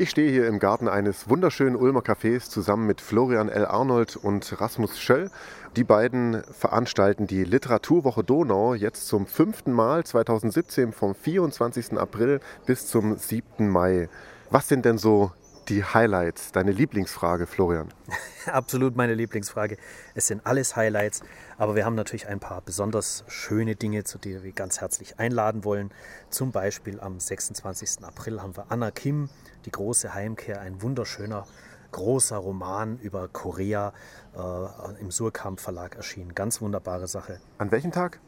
Ich stehe hier im Garten eines wunderschönen Ulmer Cafés zusammen mit Florian L. Arnold und Rasmus Schöll. Die beiden veranstalten die Literaturwoche Donau jetzt zum fünften Mal 2017 vom 24. April bis zum 7. Mai. Was sind denn so die Highlights? Deine Lieblingsfrage, Florian? Absolut meine Lieblingsfrage. Es sind alles Highlights, aber wir haben natürlich ein paar besonders schöne Dinge, zu denen wir ganz herzlich einladen wollen. Zum Beispiel am 26. April haben wir Anna Kim, die große Heimkehr, ein wunderschöner großer Roman über Korea äh, im Surkamp Verlag erschienen. Ganz wunderbare Sache. An welchem Tag?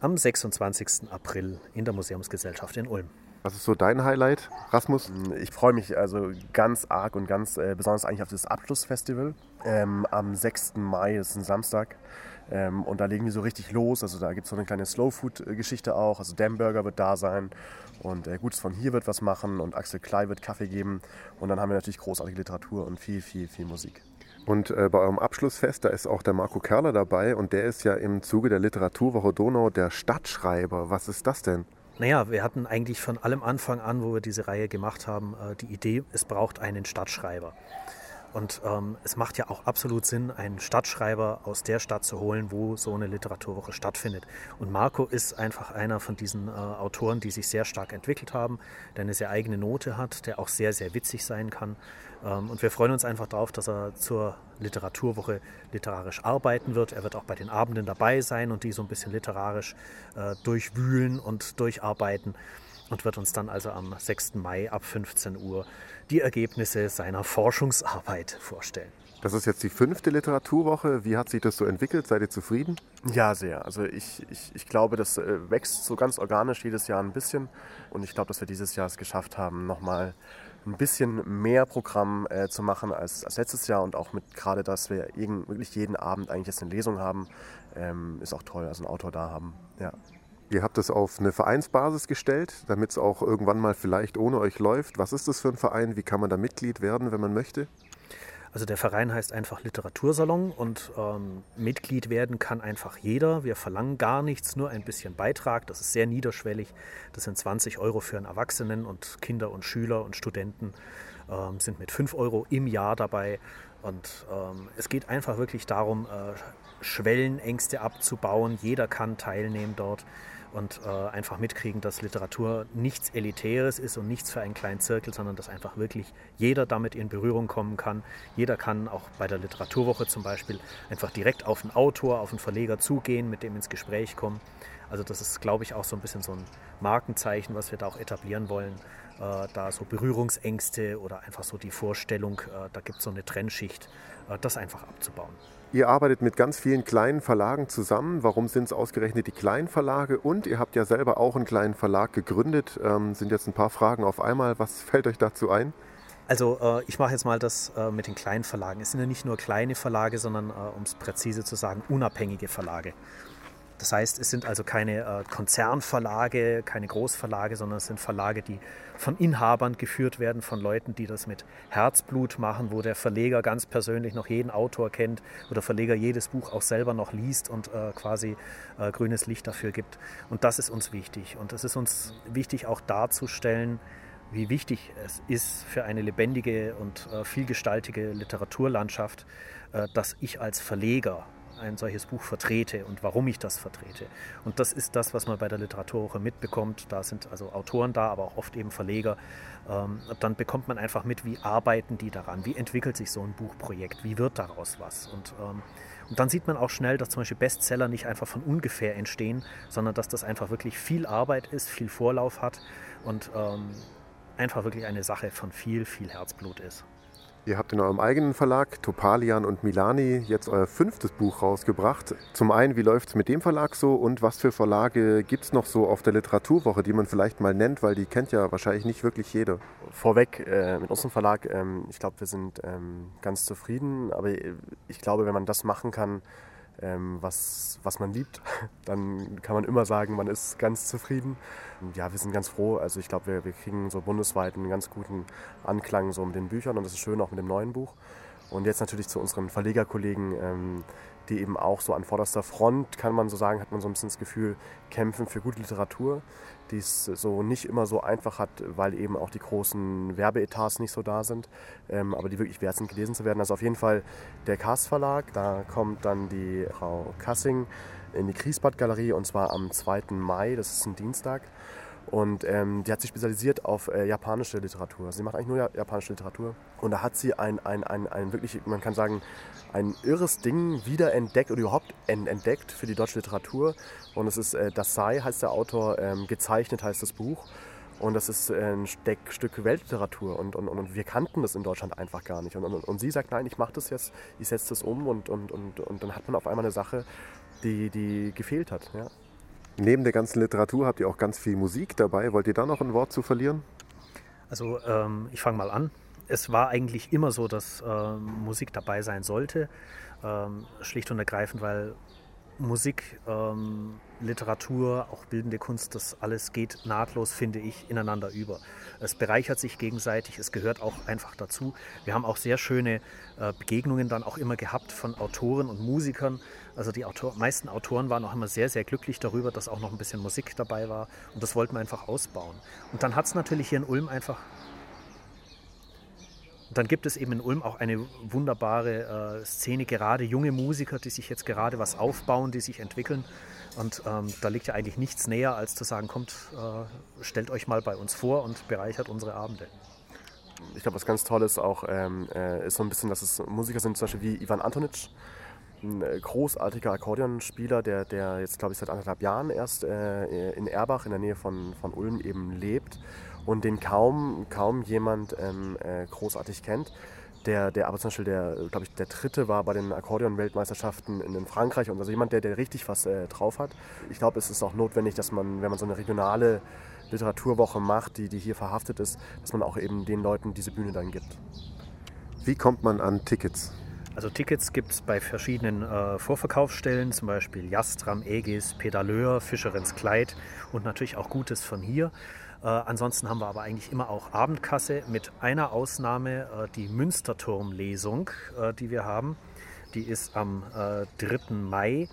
Am 26. April in der Museumsgesellschaft in Ulm. Was ist so dein Highlight, Rasmus? Ich freue mich also ganz arg und ganz äh, besonders eigentlich auf das Abschlussfestival ähm, am 6. Mai, das ist ein Samstag. Ähm, und da legen wir so richtig los. Also da gibt es so eine kleine Slow-Food-Geschichte auch. Also Damburger wird da sein und äh, Gutes von hier wird was machen und Axel Klei wird Kaffee geben. Und dann haben wir natürlich großartige Literatur und viel, viel, viel Musik. Und äh, bei eurem Abschlussfest, da ist auch der Marco Kerler dabei und der ist ja im Zuge der Literaturwoche Donau der Stadtschreiber. Was ist das denn? Naja, wir hatten eigentlich von allem Anfang an, wo wir diese Reihe gemacht haben, äh, die Idee, es braucht einen Stadtschreiber. Und ähm, es macht ja auch absolut Sinn, einen Stadtschreiber aus der Stadt zu holen, wo so eine Literaturwoche stattfindet. Und Marco ist einfach einer von diesen äh, Autoren, die sich sehr stark entwickelt haben, der eine sehr eigene Note hat, der auch sehr, sehr witzig sein kann. Ähm, und wir freuen uns einfach darauf, dass er zur Literaturwoche literarisch arbeiten wird. Er wird auch bei den Abenden dabei sein und die so ein bisschen literarisch äh, durchwühlen und durcharbeiten und wird uns dann also am 6. Mai ab 15 Uhr die Ergebnisse seiner Forschungsarbeit vorstellen. Das ist jetzt die fünfte Literaturwoche. Wie hat sich das so entwickelt? Seid ihr zufrieden? Ja, sehr. Also ich, ich, ich glaube, das äh, wächst so ganz organisch jedes Jahr ein bisschen. Und ich glaube, dass wir dieses Jahr es geschafft haben, nochmal ein bisschen mehr Programm äh, zu machen als, als, letztes Jahr. Und auch mit gerade, dass wir jeden, wirklich jeden Abend eigentlich jetzt eine Lesung haben, ähm, ist auch toll. Also einen Autor da haben. Ja. Ihr habt es auf eine Vereinsbasis gestellt, damit es auch irgendwann mal vielleicht ohne euch läuft. Was ist das für ein Verein? Wie kann man da Mitglied werden, wenn man möchte? Also der Verein heißt einfach Literatursalon und ähm, Mitglied werden kann einfach jeder. Wir verlangen gar nichts, nur ein bisschen Beitrag. Das ist sehr niederschwellig. Das sind 20 Euro für einen Erwachsenen und Kinder und Schüler und Studenten ähm, sind mit 5 Euro im Jahr dabei. Und ähm, es geht einfach wirklich darum, äh, Schwellenängste abzubauen. Jeder kann teilnehmen dort und äh, einfach mitkriegen, dass Literatur nichts Elitäres ist und nichts für einen kleinen Zirkel, sondern dass einfach wirklich jeder damit in Berührung kommen kann. Jeder kann auch bei der Literaturwoche zum Beispiel einfach direkt auf einen Autor, auf einen Verleger zugehen, mit dem ins Gespräch kommen. Also das ist, glaube ich, auch so ein bisschen so ein Markenzeichen, was wir da auch etablieren wollen. Äh, da so Berührungsängste oder einfach so die Vorstellung, äh, da gibt es so eine Trennschicht, äh, das einfach abzubauen. Ihr arbeitet mit ganz vielen kleinen Verlagen zusammen. Warum sind es ausgerechnet die kleinen Verlage? Und ihr habt ja selber auch einen kleinen Verlag gegründet. Ähm, sind jetzt ein paar Fragen auf einmal. Was fällt euch dazu ein? Also äh, ich mache jetzt mal das äh, mit den kleinen Verlagen. Es sind ja nicht nur kleine Verlage, sondern, äh, um es präzise zu sagen, unabhängige Verlage. Das heißt, es sind also keine äh, Konzernverlage, keine Großverlage, sondern es sind Verlage, die von Inhabern geführt werden, von Leuten, die das mit Herzblut machen, wo der Verleger ganz persönlich noch jeden Autor kennt, wo der Verleger jedes Buch auch selber noch liest und äh, quasi äh, grünes Licht dafür gibt. Und das ist uns wichtig. Und es ist uns wichtig auch darzustellen, wie wichtig es ist für eine lebendige und vielgestaltige Literaturlandschaft, dass ich als Verleger ein solches Buch vertrete und warum ich das vertrete. Und das ist das, was man bei der Literaturwoche mitbekommt. Da sind also Autoren da, aber auch oft eben Verleger. Ähm, dann bekommt man einfach mit, wie arbeiten die daran, wie entwickelt sich so ein Buchprojekt, wie wird daraus was. Und, ähm, und dann sieht man auch schnell, dass zum Beispiel Bestseller nicht einfach von ungefähr entstehen, sondern dass das einfach wirklich viel Arbeit ist, viel Vorlauf hat und ähm, einfach wirklich eine Sache von viel, viel Herzblut ist. Ihr habt in eurem eigenen Verlag Topalian und Milani jetzt euer fünftes Buch rausgebracht. Zum einen, wie läuft es mit dem Verlag so und was für Verlage gibt es noch so auf der Literaturwoche, die man vielleicht mal nennt, weil die kennt ja wahrscheinlich nicht wirklich jeder. Vorweg äh, mit unserem Verlag, ähm, ich glaube, wir sind ähm, ganz zufrieden, aber ich glaube, wenn man das machen kann, ähm, was, was man liebt, dann kann man immer sagen, man ist ganz zufrieden. Ja, wir sind ganz froh. Also ich glaube, wir, wir kriegen so bundesweit einen ganz guten Anklang so mit den Büchern und das ist schön auch mit dem neuen Buch. Und jetzt natürlich zu unseren Verlegerkollegen, ähm, die eben auch so an vorderster Front, kann man so sagen, hat man so ein bisschen das Gefühl, kämpfen für gute Literatur, die es so nicht immer so einfach hat, weil eben auch die großen Werbeetats nicht so da sind, ähm, aber die wirklich wert sind, gelesen zu werden. Also auf jeden Fall der Cast Verlag, da kommt dann die Frau Kassing in die Kriesbad Galerie und zwar am 2. Mai, das ist ein Dienstag. Und ähm, die hat sich spezialisiert auf äh, japanische Literatur. Sie macht eigentlich nur japanische Literatur. Und da hat sie ein, ein, ein, ein wirklich, man kann sagen, ein irres Ding wiederentdeckt oder überhaupt entdeckt für die deutsche Literatur. Und es ist äh, Das sei, heißt der Autor, ähm, gezeichnet heißt das Buch. Und das ist äh, ein Stück Weltliteratur und, und, und wir kannten das in Deutschland einfach gar nicht. Und, und, und sie sagt, nein, ich mache das jetzt, ich setze das um und, und, und, und dann hat man auf einmal eine Sache, die, die gefehlt hat. Ja. Neben der ganzen Literatur habt ihr auch ganz viel Musik dabei. Wollt ihr da noch ein Wort zu verlieren? Also ähm, ich fange mal an. Es war eigentlich immer so, dass ähm, Musik dabei sein sollte. Ähm, schlicht und ergreifend, weil Musik, ähm, Literatur, auch bildende Kunst, das alles geht nahtlos, finde ich, ineinander über. Es bereichert sich gegenseitig, es gehört auch einfach dazu. Wir haben auch sehr schöne äh, Begegnungen dann auch immer gehabt von Autoren und Musikern. Also die Autor meisten Autoren waren auch immer sehr, sehr glücklich darüber, dass auch noch ein bisschen Musik dabei war. Und das wollten wir einfach ausbauen. Und dann hat es natürlich hier in Ulm einfach und dann gibt es eben in Ulm auch eine wunderbare äh, Szene, gerade junge Musiker, die sich jetzt gerade was aufbauen, die sich entwickeln. Und ähm, da liegt ja eigentlich nichts näher, als zu sagen, kommt, äh, stellt euch mal bei uns vor und bereichert unsere Abende. Ich glaube, was ganz toll ist auch, ähm, äh, ist so ein bisschen, dass es Musiker sind, zum Beispiel wie Ivan Antonic, ein äh, großartiger Akkordeonspieler, der, der jetzt, glaube ich, seit anderthalb Jahren erst äh, in Erbach in der Nähe von, von Ulm eben lebt und den kaum, kaum jemand ähm, äh, großartig kennt. Der, der aber zum Beispiel der, glaube ich, der dritte war bei den Akkordeon-Weltmeisterschaften in, in, Frankreich und also jemand, der, der richtig was äh, drauf hat. Ich glaube, es ist auch notwendig, dass man, wenn man so eine regionale Literaturwoche macht, die, die hier verhaftet ist, dass man auch eben den Leuten diese Bühne dann gibt. Wie kommt man an Tickets? Also Tickets gibt es bei verschiedenen äh, Vorverkaufsstellen, zum Beispiel Jastram, Aegis, Pedaleur, Fischerins Kleid und natürlich auch Gutes von hier. Äh, ansonsten haben wir aber eigentlich immer auch Abendkasse mit einer Ausnahme, äh, die Münsterturmlesung, äh, die wir haben. Die ist am 3. Mai.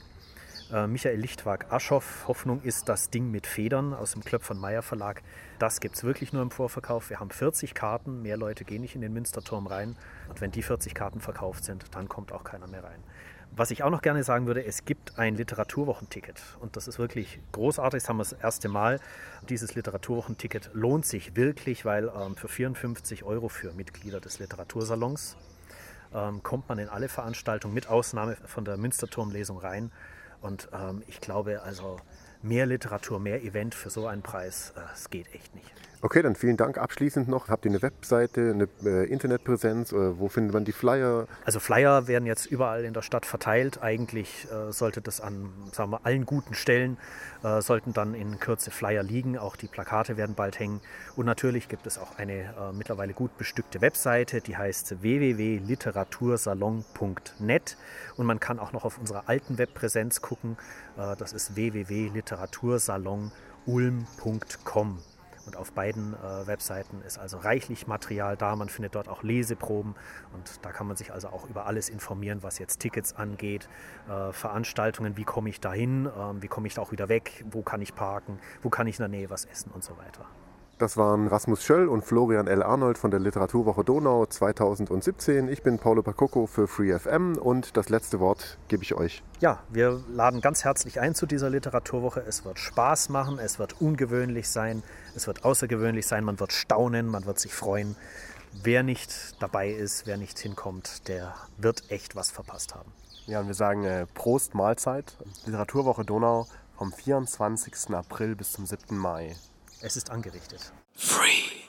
Michael Lichtwag Aschoff, Hoffnung ist das Ding mit Federn aus dem Klöpf von Meyer Verlag. Das gibt es wirklich nur im Vorverkauf. Wir haben 40 Karten, mehr Leute gehen nicht in den Münsterturm rein. Und wenn die 40 Karten verkauft sind, dann kommt auch keiner mehr rein. Was ich auch noch gerne sagen würde, es gibt ein Literaturwochenticket und das ist wirklich großartig. Das haben wir das erste Mal. Dieses Literaturwochenticket lohnt sich wirklich, weil ähm, für 54 Euro für Mitglieder des Literatursalons ähm, kommt man in alle Veranstaltungen mit Ausnahme von der Münsterturmlesung rein. Und ähm, ich glaube, also mehr Literatur, mehr Event für so einen Preis, äh, es geht echt nicht. Okay, dann vielen Dank. Abschließend noch, habt ihr eine Webseite, eine äh, Internetpräsenz? Äh, wo findet man die Flyer? Also Flyer werden jetzt überall in der Stadt verteilt. Eigentlich äh, sollte das an sagen wir, allen guten Stellen, äh, sollten dann in Kürze Flyer liegen. Auch die Plakate werden bald hängen. Und natürlich gibt es auch eine äh, mittlerweile gut bestückte Webseite, die heißt www.literatursalon.net. Und man kann auch noch auf unserer alten Webpräsenz gucken. Äh, das ist www.literatursalonulm.com. Und auf beiden äh, Webseiten ist also reichlich Material da. Man findet dort auch Leseproben und da kann man sich also auch über alles informieren, was jetzt Tickets angeht, äh, Veranstaltungen, wie komme ich dahin, äh, wie komme ich da auch wieder weg, wo kann ich parken, wo kann ich in der Nähe was essen und so weiter. Das waren Rasmus Schöll und Florian L. Arnold von der Literaturwoche Donau 2017. Ich bin Paulo Pacocco für FreeFM und das letzte Wort gebe ich euch. Ja, wir laden ganz herzlich ein zu dieser Literaturwoche. Es wird Spaß machen, es wird ungewöhnlich sein, es wird außergewöhnlich sein, man wird staunen, man wird sich freuen. Wer nicht dabei ist, wer nicht hinkommt, der wird echt was verpasst haben. Ja, und wir sagen äh, Prost Mahlzeit. Literaturwoche Donau vom 24. April bis zum 7. Mai. Es ist angerichtet. Free.